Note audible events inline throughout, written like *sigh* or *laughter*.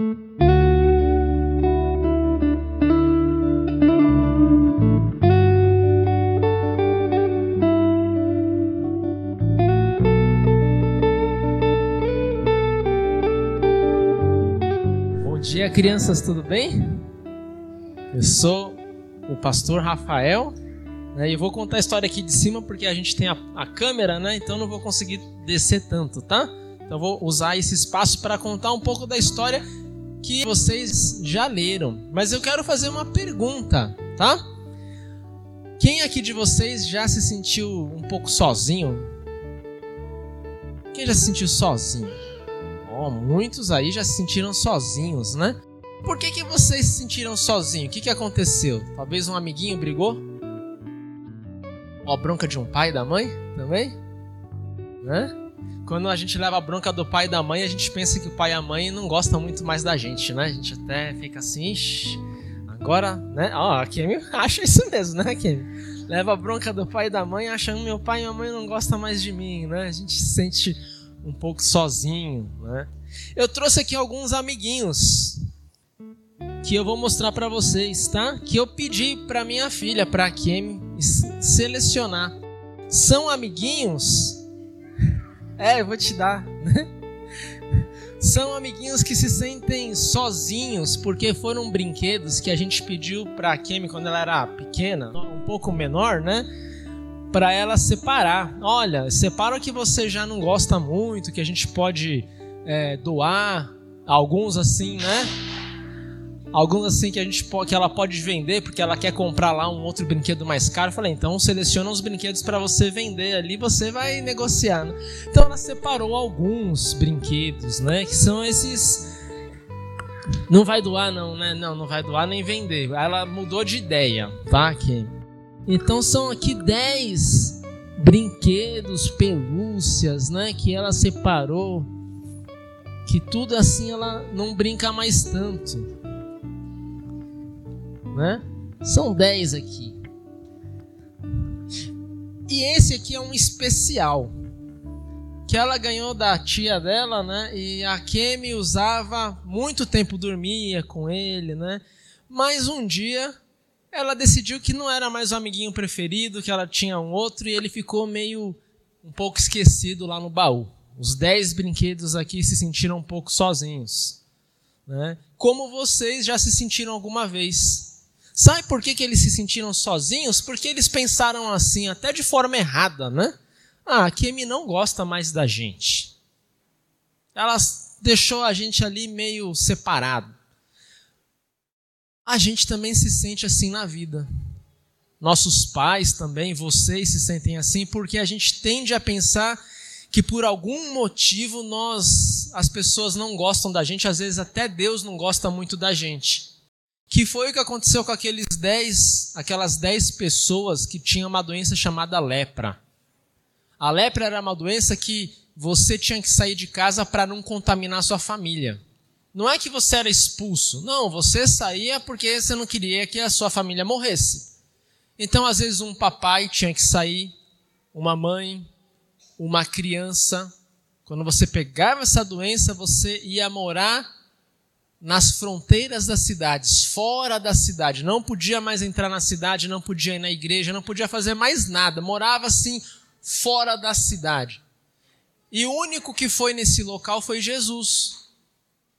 Bom dia, crianças, tudo bem? Eu sou o pastor Rafael né, e vou contar a história aqui de cima porque a gente tem a, a câmera, né? Então não vou conseguir descer tanto, tá? Então vou usar esse espaço para contar um pouco da história que vocês já leram. Mas eu quero fazer uma pergunta, tá? Quem aqui de vocês já se sentiu um pouco sozinho? Quem já se sentiu sozinho? Oh, muitos aí já se sentiram sozinhos, né? Por que, que vocês se sentiram sozinhos? O que, que aconteceu? Talvez um amiguinho brigou? Ó, bronca de um pai e da mãe também? Né? Quando a gente leva a bronca do pai e da mãe, a gente pensa que o pai e a mãe não gostam muito mais da gente, né? A gente até fica assim, agora, né? Ó, a Kemi *laughs* acha isso mesmo, né, Kemi? Leva a bronca do pai e da mãe, que meu pai e minha mãe não gostam mais de mim, né? A gente se sente um pouco sozinho, né? Eu trouxe aqui alguns amiguinhos que eu vou mostrar para vocês, tá? Que eu pedi para minha filha, para Kemi, selecionar. São amiguinhos? É, eu vou te dar, né? *laughs* São amiguinhos que se sentem sozinhos porque foram brinquedos que a gente pediu para Kemi quando ela era pequena, um pouco menor, né? Para ela separar. Olha, separa o que você já não gosta muito, que a gente pode é, doar, alguns assim, né? Alguns assim que a gente que ela pode vender porque ela quer comprar lá um outro brinquedo mais caro. Eu falei, então seleciona os brinquedos para você vender ali, você vai negociar. Né? Então ela separou alguns brinquedos, né? Que são esses não vai doar não, né? Não, não vai doar nem vender. Ela mudou de ideia, tá? Aqui. Então são aqui 10 brinquedos, pelúcias, né, que ela separou. Que tudo assim ela não brinca mais tanto né? São 10 aqui. E esse aqui é um especial que ela ganhou da tia dela, né? E a Kemi usava muito tempo dormia com ele, né? Mas um dia ela decidiu que não era mais o amiguinho preferido, que ela tinha um outro e ele ficou meio um pouco esquecido lá no baú. Os 10 brinquedos aqui se sentiram um pouco sozinhos, né? Como vocês já se sentiram alguma vez? Sabe por que, que eles se sentiram sozinhos? Porque eles pensaram assim, até de forma errada, né? Ah, a Kemi não gosta mais da gente. Ela deixou a gente ali meio separado. A gente também se sente assim na vida. Nossos pais também, vocês se sentem assim, porque a gente tende a pensar que por algum motivo nós, as pessoas não gostam da gente, às vezes até Deus não gosta muito da gente que foi o que aconteceu com aqueles dez, aquelas dez pessoas que tinham uma doença chamada lepra. A lepra era uma doença que você tinha que sair de casa para não contaminar sua família. Não é que você era expulso, não, você saía porque você não queria que a sua família morresse. Então, às vezes, um papai tinha que sair, uma mãe, uma criança. Quando você pegava essa doença, você ia morar nas fronteiras das cidades, fora da cidade, não podia mais entrar na cidade, não podia ir na igreja, não podia fazer mais nada, morava assim fora da cidade. E o único que foi nesse local foi Jesus.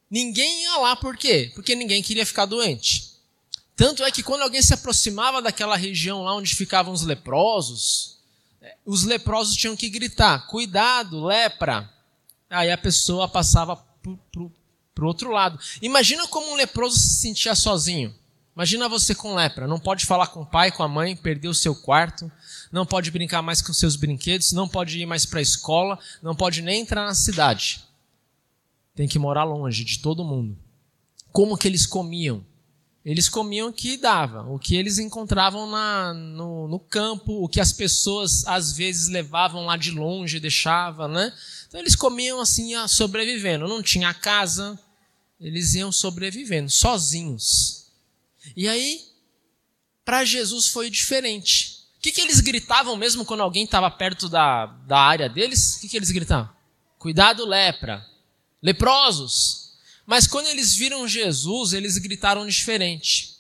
Ninguém ia lá por quê? Porque ninguém queria ficar doente. Tanto é que quando alguém se aproximava daquela região lá onde ficavam os leprosos, os leprosos tinham que gritar: cuidado, lepra. Aí a pessoa passava por, por, para o outro lado. Imagina como um leproso se sentia sozinho. Imagina você com lepra, não pode falar com o pai, com a mãe, perdeu o seu quarto, não pode brincar mais com seus brinquedos, não pode ir mais para a escola, não pode nem entrar na cidade. Tem que morar longe de todo mundo. Como que eles comiam? Eles comiam o que dava, o que eles encontravam na, no, no campo, o que as pessoas às vezes levavam lá de longe, deixavam, né? Então eles comiam assim, sobrevivendo. Não tinha casa, eles iam sobrevivendo, sozinhos. E aí, para Jesus foi diferente. O que, que eles gritavam mesmo quando alguém estava perto da, da área deles? O que, que eles gritavam? Cuidado, lepra. Leprosos. Mas quando eles viram Jesus, eles gritaram diferente: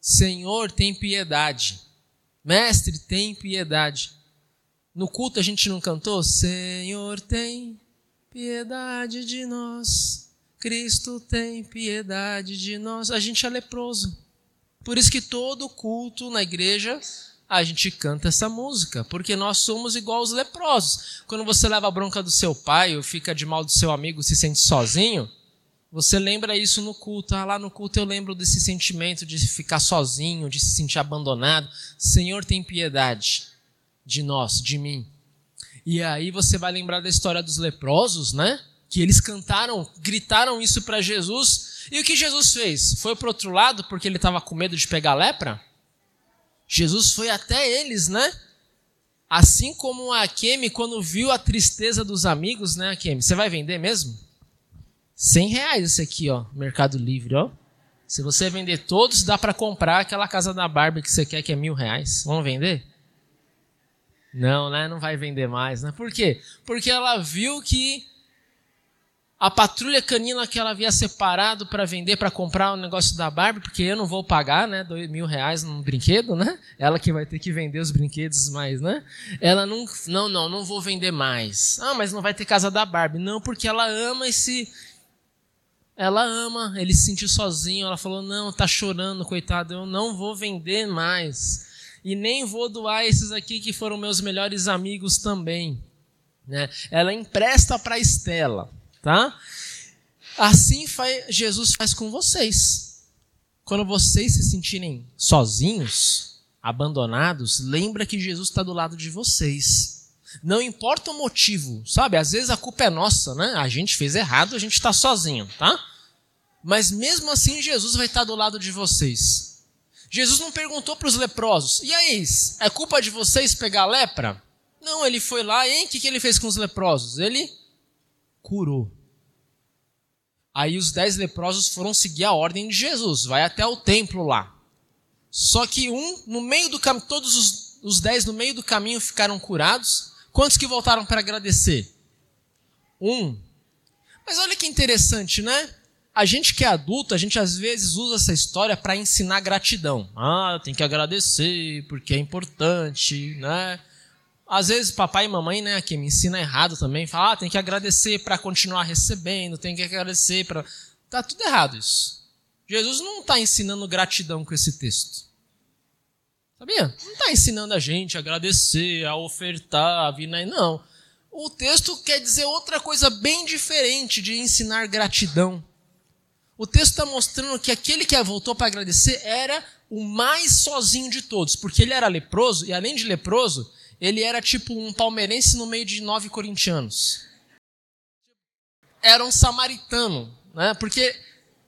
Senhor, tem piedade. Mestre, tem piedade. No culto a gente não cantou? Senhor, tem piedade de nós. Cristo tem piedade de nós. A gente é leproso. Por isso que todo culto na igreja a gente canta essa música, porque nós somos igual os leprosos. Quando você leva a bronca do seu pai ou fica de mal do seu amigo, se sente sozinho, você lembra isso no culto. Ah, lá no culto eu lembro desse sentimento de ficar sozinho, de se sentir abandonado. Senhor, tem piedade de nós, de mim. E aí você vai lembrar da história dos leprosos, né? Que eles cantaram, gritaram isso para Jesus. E o que Jesus fez? Foi para outro lado porque ele estava com medo de pegar lepra? Jesus foi até eles, né? Assim como a Kemi, quando viu a tristeza dos amigos, né, Kemi? Você vai vender mesmo? 100 reais esse aqui, ó, Mercado Livre, ó. Se você vender todos, dá para comprar aquela casa da Barbie que você quer, que é mil reais. Vamos vender? Não, né? Não vai vender mais, né? Por quê? Porque ela viu que a patrulha canina que ela havia separado para vender, para comprar o negócio da Barbie, porque eu não vou pagar, né, dois mil reais num brinquedo, né? Ela que vai ter que vender os brinquedos mais, né? Ela não, não, não, não vou vender mais. Ah, mas não vai ter casa da Barbie. Não, porque ela ama esse, ela ama, ele se sentiu sozinho, ela falou, não, tá chorando, coitado, eu não vou vender mais. E nem vou doar esses aqui que foram meus melhores amigos também. Né? Ela empresta para Estela tá? Assim faz, Jesus faz com vocês. Quando vocês se sentirem sozinhos, abandonados, lembra que Jesus está do lado de vocês. Não importa o motivo, sabe? Às vezes a culpa é nossa, né? A gente fez errado, a gente está sozinho, tá? Mas mesmo assim, Jesus vai estar tá do lado de vocês. Jesus não perguntou para os leprosos: e aí, é culpa de vocês pegar lepra? Não, ele foi lá, hein? O que, que ele fez com os leprosos? Ele curou. Aí os dez leprosos foram seguir a ordem de Jesus, vai até o templo lá. Só que um, no meio do caminho, todos os, os dez no meio do caminho ficaram curados. Quantos que voltaram para agradecer? Um. Mas olha que interessante, né? A gente que é adulto, a gente às vezes usa essa história para ensinar gratidão. Ah, tem que agradecer porque é importante, né? Às vezes papai e mamãe, né, que me ensina errado também, fala, ah, tem que agradecer para continuar recebendo, tem que agradecer para. Tá tudo errado isso. Jesus não está ensinando gratidão com esse texto. Sabia? Não está ensinando a gente a agradecer, a ofertar, a vir aí, não. O texto quer dizer outra coisa bem diferente de ensinar gratidão. O texto está mostrando que aquele que voltou para agradecer era o mais sozinho de todos, porque ele era leproso, e além de leproso, ele era tipo um palmeirense no meio de nove corintianos. Era um samaritano, né? Porque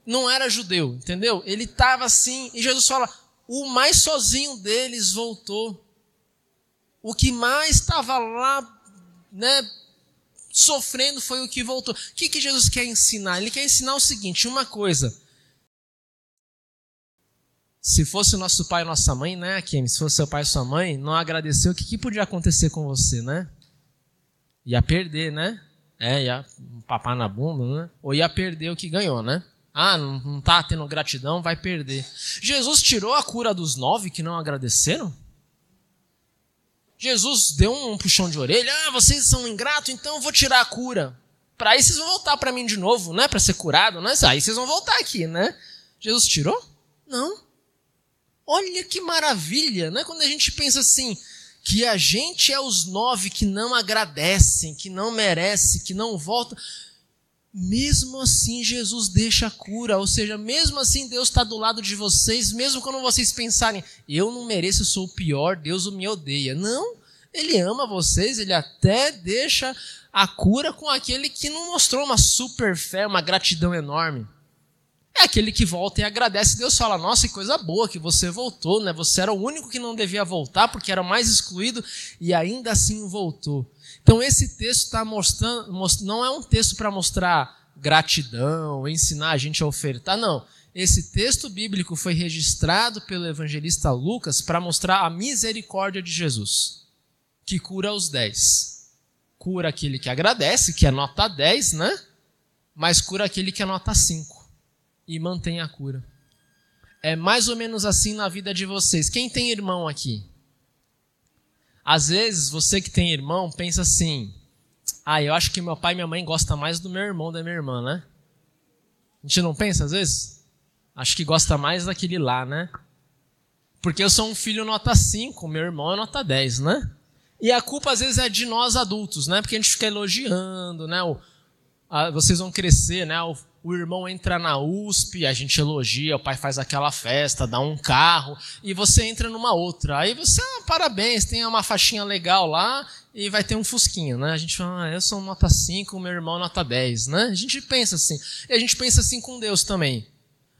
não era judeu, entendeu? Ele estava assim, e Jesus fala: o mais sozinho deles voltou. O que mais estava lá, né, sofrendo foi o que voltou. O que, que Jesus quer ensinar? Ele quer ensinar o seguinte: uma coisa se fosse o nosso pai e nossa mãe, né, Kim? Se fosse seu pai e sua mãe, não agradeceu, o que, que podia acontecer com você, né? Ia perder, né? É, ia papar na bunda, né? Ou ia perder o que ganhou, né? Ah, não, não tá tendo gratidão, vai perder. Jesus tirou a cura dos nove que não agradeceram? Jesus deu um puxão de orelha. Ah, vocês são ingratos, então eu vou tirar a cura. Para aí vocês vão voltar para mim de novo, né? Para ser curado, né? Aí vocês vão voltar aqui, né? Jesus tirou? Não. Olha que maravilha, né? Quando a gente pensa assim, que a gente é os nove que não agradecem, que não merecem, que não voltam. Mesmo assim, Jesus deixa a cura, ou seja, mesmo assim, Deus está do lado de vocês, mesmo quando vocês pensarem, eu não mereço, eu sou o pior, Deus me odeia. Não, Ele ama vocês, Ele até deixa a cura com aquele que não mostrou uma super fé, uma gratidão enorme. É aquele que volta e agradece. Deus fala: Nossa, que coisa boa que você voltou, né? Você era o único que não devia voltar porque era mais excluído e ainda assim voltou. Então, esse texto está mostrando, não é um texto para mostrar gratidão, ensinar a gente a ofertar, não. Esse texto bíblico foi registrado pelo evangelista Lucas para mostrar a misericórdia de Jesus, que cura os dez. Cura aquele que agradece, que é nota 10, né? Mas cura aquele que é nota 5 e mantém a cura. É mais ou menos assim na vida de vocês. Quem tem irmão aqui? Às vezes, você que tem irmão pensa assim: ah, eu acho que meu pai e minha mãe gostam mais do meu irmão da minha irmã, né? A gente não pensa às vezes? Acho que gosta mais daquele lá, né? Porque eu sou um filho nota 5, meu irmão é nota 10, né? E a culpa às vezes é de nós adultos, né? Porque a gente fica elogiando, né? O, a, vocês vão crescer, né? O, o irmão entra na USP, a gente elogia, o pai faz aquela festa, dá um carro, e você entra numa outra. Aí você, ah, parabéns, tem uma faixinha legal lá e vai ter um fusquinho, né? A gente fala, ah, eu sou nota 5, meu irmão nota 10, né? A gente pensa assim. E a gente pensa assim com Deus também.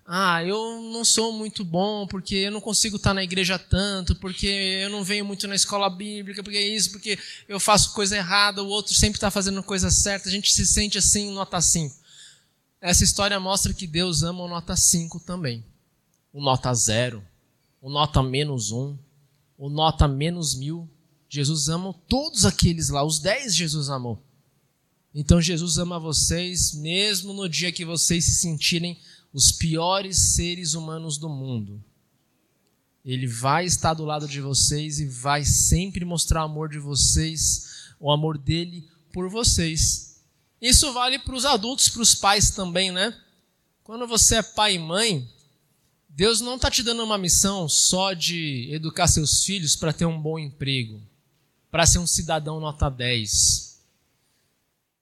Ah, eu não sou muito bom porque eu não consigo estar na igreja tanto, porque eu não venho muito na escola bíblica, porque é isso, porque eu faço coisa errada, o outro sempre está fazendo coisa certa, a gente se sente assim, nota 5 essa história mostra que Deus ama o nota 5 também. O nota 0, o nota menos 1, o nota menos mil. Jesus ama todos aqueles lá, os 10 Jesus amou. Então Jesus ama vocês, mesmo no dia que vocês se sentirem os piores seres humanos do mundo. Ele vai estar do lado de vocês e vai sempre mostrar o amor de vocês, o amor dele por vocês. Isso vale para os adultos, para os pais também, né? Quando você é pai e mãe, Deus não está te dando uma missão só de educar seus filhos para ter um bom emprego, para ser um cidadão nota 10.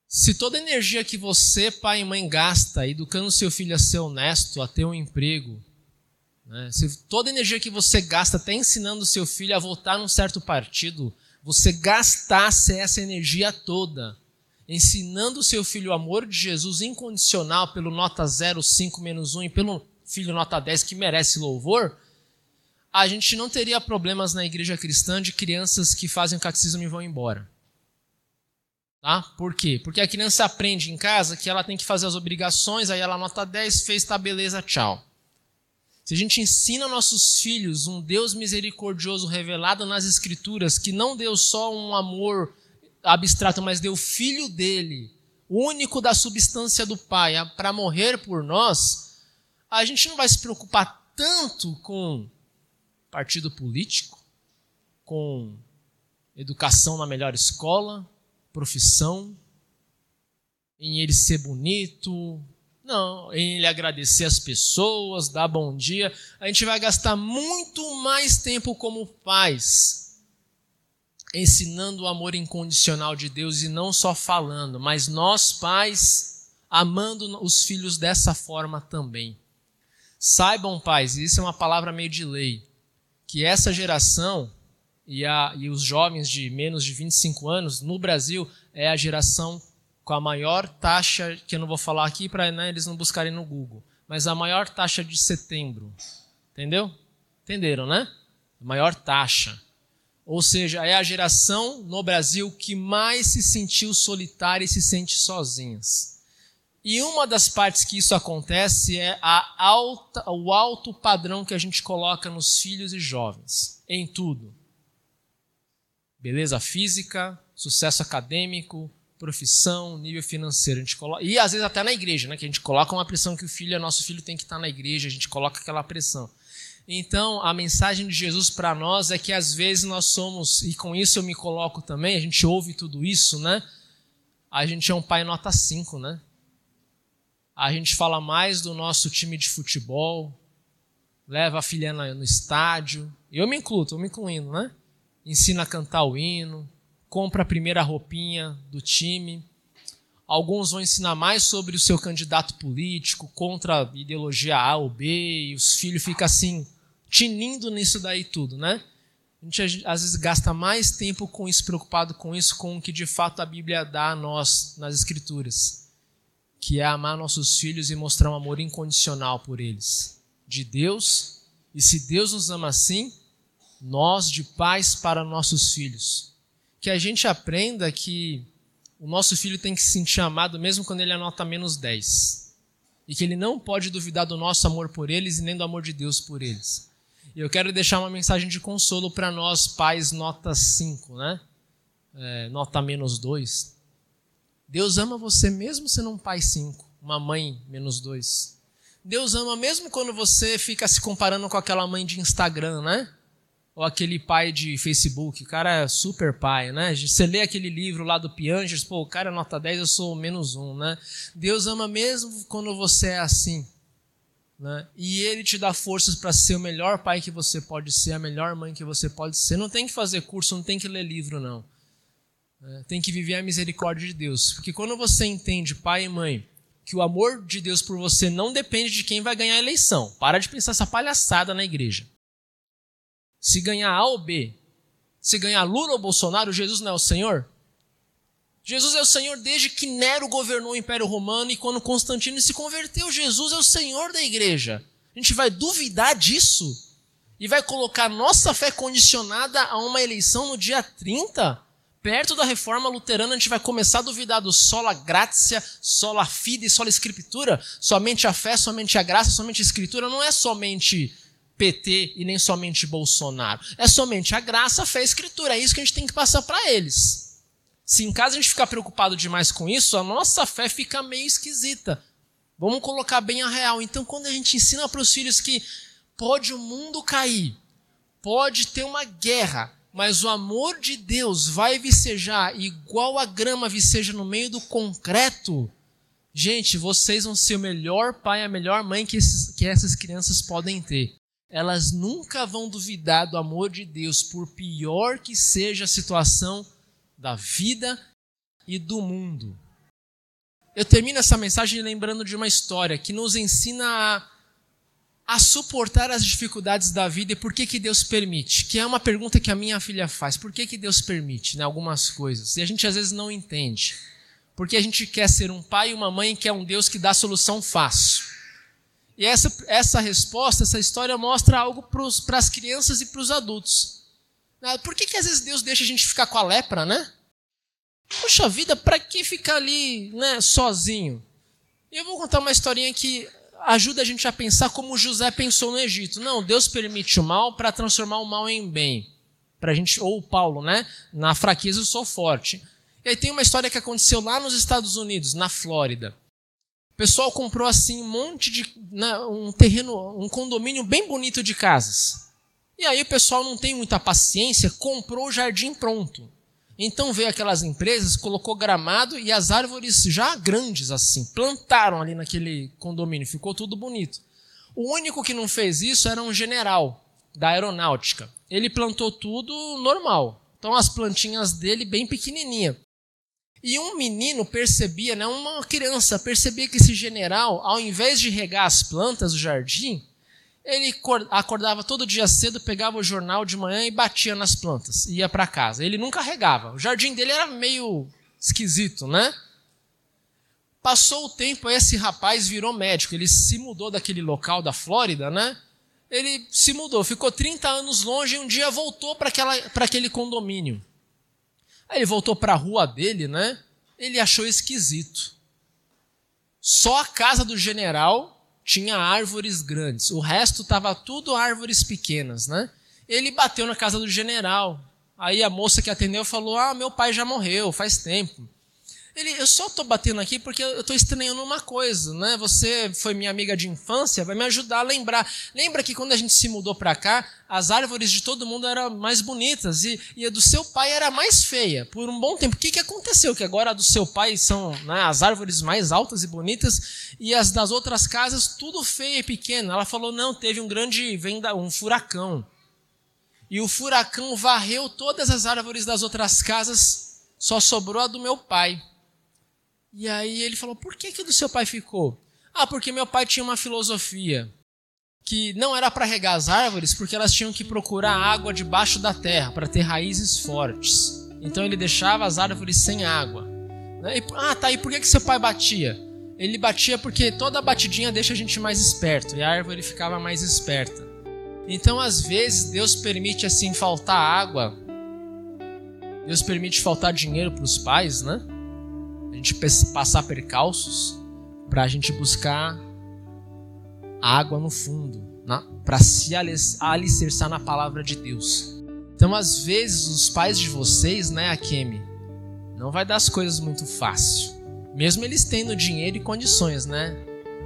Se toda a energia que você, pai e mãe, gasta educando seu filho a ser honesto, a ter um emprego, né? se toda a energia que você gasta até ensinando seu filho a votar num certo partido, você gastasse essa energia toda ensinando o seu filho o amor de Jesus incondicional pelo nota 0, 5 menos 1 e pelo filho nota 10 que merece louvor, a gente não teria problemas na igreja cristã de crianças que fazem o catecismo e vão embora. Tá? Por quê? Porque a criança aprende em casa que ela tem que fazer as obrigações, aí ela nota 10, fez, tá beleza, tchau. Se a gente ensina nossos filhos um Deus misericordioso revelado nas Escrituras, que não deu só um amor abstrato, mas deu o filho dele, único da substância do Pai, para morrer por nós, a gente não vai se preocupar tanto com partido político, com educação na melhor escola, profissão, em ele ser bonito, não, em ele agradecer as pessoas, dar bom dia. A gente vai gastar muito mais tempo como pais ensinando o amor incondicional de Deus e não só falando, mas nós pais amando os filhos dessa forma também. Saibam, pais, e isso é uma palavra meio de lei, que essa geração e, a, e os jovens de menos de 25 anos no Brasil é a geração com a maior taxa, que eu não vou falar aqui para né, eles não buscarem no Google, mas a maior taxa de setembro. Entendeu? Entenderam, né? A maior taxa. Ou seja, é a geração no Brasil que mais se sentiu solitária e se sente sozinhas. E uma das partes que isso acontece é alta, o alto padrão que a gente coloca nos filhos e jovens, em tudo. Beleza física, sucesso acadêmico, profissão, nível financeiro. A gente coloca, e às vezes até na igreja, né? Que a gente coloca uma pressão que o filho, nosso filho tem que estar na igreja, a gente coloca aquela pressão. Então, a mensagem de Jesus para nós é que às vezes nós somos, e com isso eu me coloco também, a gente ouve tudo isso, né? A gente é um pai nota 5, né? A gente fala mais do nosso time de futebol, leva a filha no estádio, eu me incluo, estou me incluindo, né? Ensina a cantar o hino, compra a primeira roupinha do time. Alguns vão ensinar mais sobre o seu candidato político, contra a ideologia A ou B, e os filhos ficam assim, tinindo nisso daí tudo, né? A gente às vezes gasta mais tempo com isso, preocupado com isso, com o que de fato a Bíblia dá a nós nas Escrituras, que é amar nossos filhos e mostrar um amor incondicional por eles, de Deus. E se Deus nos ama assim, nós de pais para nossos filhos. Que a gente aprenda que o nosso filho tem que se sentir amado mesmo quando ele anota menos 10. E que ele não pode duvidar do nosso amor por eles e nem do amor de Deus por eles. E eu quero deixar uma mensagem de consolo para nós, pais, nota 5, né? É, nota menos 2. Deus ama você mesmo sendo um pai 5, uma mãe menos 2. Deus ama mesmo quando você fica se comparando com aquela mãe de Instagram, né? Ou aquele pai de Facebook, o cara é super pai, né? Você lê aquele livro lá do Piangers, pô, o cara é nota 10, eu sou menos um, né? Deus ama mesmo quando você é assim. Né? E ele te dá forças para ser o melhor pai que você pode ser, a melhor mãe que você pode ser. Não tem que fazer curso, não tem que ler livro, não. É, tem que viver a misericórdia de Deus. Porque quando você entende, pai e mãe, que o amor de Deus por você não depende de quem vai ganhar a eleição. Para de pensar essa palhaçada na igreja. Se ganhar A ou B, se ganhar Lula ou Bolsonaro, Jesus não é o Senhor? Jesus é o Senhor desde que Nero governou o Império Romano e quando Constantino se converteu, Jesus é o Senhor da igreja. A gente vai duvidar disso? E vai colocar nossa fé condicionada a uma eleição no dia 30? Perto da reforma luterana, a gente vai começar a duvidar do sola gratia, sola fide, sola escritura? Somente a fé, somente a graça, somente a escritura? Não é somente PT e nem somente Bolsonaro. É somente a graça, a fé e a escritura. É isso que a gente tem que passar para eles. Se em casa a gente ficar preocupado demais com isso, a nossa fé fica meio esquisita. Vamos colocar bem a real. Então, quando a gente ensina para os filhos que pode o mundo cair, pode ter uma guerra, mas o amor de Deus vai vicejar igual a grama viceja no meio do concreto. Gente, vocês vão ser o melhor pai, a melhor mãe que, esses, que essas crianças podem ter. Elas nunca vão duvidar do amor de Deus, por pior que seja a situação da vida e do mundo. Eu termino essa mensagem lembrando de uma história que nos ensina a, a suportar as dificuldades da vida e por que, que Deus permite. Que é uma pergunta que a minha filha faz. Por que, que Deus permite né, algumas coisas? E a gente às vezes não entende. Porque a gente quer ser um pai e uma mãe que é um Deus que dá solução fácil. E essa, essa resposta, essa história mostra algo para as crianças e para os adultos. Ah, por que, que às vezes Deus deixa a gente ficar com a lepra, né? Poxa vida, para que ficar ali né, sozinho? E eu vou contar uma historinha que ajuda a gente a pensar como José pensou no Egito. Não, Deus permite o mal para transformar o mal em bem. Pra gente, ou Paulo, né? Na fraqueza eu sou forte. E aí tem uma história que aconteceu lá nos Estados Unidos, na Flórida. O pessoal comprou assim um monte de. Né, um terreno, um condomínio bem bonito de casas. E aí o pessoal não tem muita paciência, comprou o jardim pronto. Então veio aquelas empresas, colocou gramado e as árvores já grandes assim, plantaram ali naquele condomínio, ficou tudo bonito. O único que não fez isso era um general da aeronáutica. Ele plantou tudo normal. Então as plantinhas dele bem pequenininha. E um menino percebia, né, uma criança percebia que esse general, ao invés de regar as plantas do jardim, ele acordava todo dia cedo, pegava o jornal de manhã e batia nas plantas, ia para casa. Ele nunca regava. O jardim dele era meio esquisito, né? Passou o tempo, esse rapaz virou médico. Ele se mudou daquele local da Flórida, né? Ele se mudou, ficou 30 anos longe e um dia voltou para aquele condomínio. Aí ele voltou para a rua dele, né? Ele achou esquisito. Só a casa do general tinha árvores grandes. O resto estava tudo árvores pequenas, né? Ele bateu na casa do general. Aí a moça que atendeu falou: Ah, meu pai já morreu, faz tempo. Ele, eu só estou batendo aqui porque eu estou estranhando uma coisa, né? Você foi minha amiga de infância, vai me ajudar a lembrar. Lembra que quando a gente se mudou para cá, as árvores de todo mundo eram mais bonitas e, e, a do seu pai era mais feia por um bom tempo. O que, que aconteceu? Que agora a do seu pai são né, as árvores mais altas e bonitas e as das outras casas tudo feia e pequena. Ela falou: não, teve um grande venda, um furacão. E o furacão varreu todas as árvores das outras casas, só sobrou a do meu pai. E aí ele falou: por que, que do seu pai ficou? Ah, porque meu pai tinha uma filosofia que não era para regar as árvores, porque elas tinham que procurar água debaixo da terra para ter raízes fortes. Então ele deixava as árvores sem água. Né? ah, tá. E por que, que seu pai batia? Ele batia porque toda batidinha deixa a gente mais esperto e a árvore ficava mais esperta. Então, às vezes, Deus permite assim faltar água. Deus permite faltar dinheiro para os pais, né? A gente passar percalços para a gente buscar água no fundo, para se alicerçar na palavra de Deus. Então, às vezes, os pais de vocês, né, Akemi, não vai dar as coisas muito fácil. Mesmo eles tendo dinheiro e condições, né?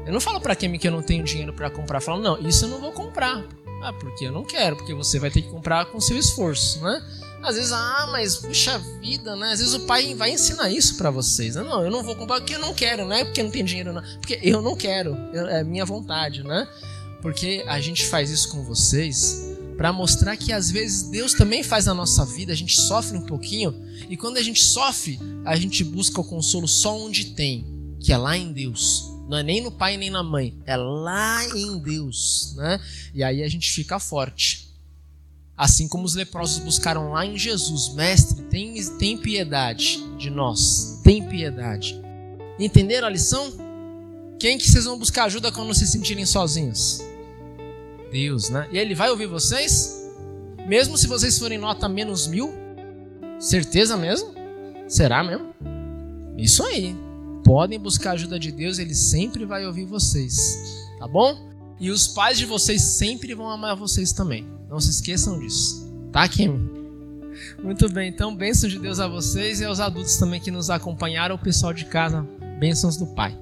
Eu não falo para quem que eu não tenho dinheiro para comprar. Eu falo, não, isso eu não vou comprar. Ah, porque eu não quero, porque você vai ter que comprar com seu esforço, né? Às vezes, ah, mas puxa vida, né? Às vezes o pai vai ensinar isso para vocês. Né? Não, eu não vou comprar porque eu não quero, não é porque não tem dinheiro, não. Porque eu não quero, é minha vontade, né? Porque a gente faz isso com vocês para mostrar que às vezes Deus também faz na nossa vida, a gente sofre um pouquinho, e quando a gente sofre, a gente busca o consolo só onde tem, que é lá em Deus. Não é nem no pai nem na mãe, é lá em Deus, né? E aí a gente fica forte. Assim como os leprosos buscaram lá em Jesus, mestre, tem, tem piedade de nós, tem piedade. Entenderam a lição? Quem que vocês vão buscar ajuda quando se sentirem sozinhos? Deus, né? E ele vai ouvir vocês? Mesmo se vocês forem nota menos mil? Certeza mesmo? Será mesmo? Isso aí. Podem buscar a ajuda de Deus, ele sempre vai ouvir vocês. Tá bom? E os pais de vocês sempre vão amar vocês também. Não se esqueçam disso. Tá, Kim? Muito bem, então bênçãos de Deus a vocês e aos adultos também que nos acompanharam, o pessoal de casa, bênçãos do Pai.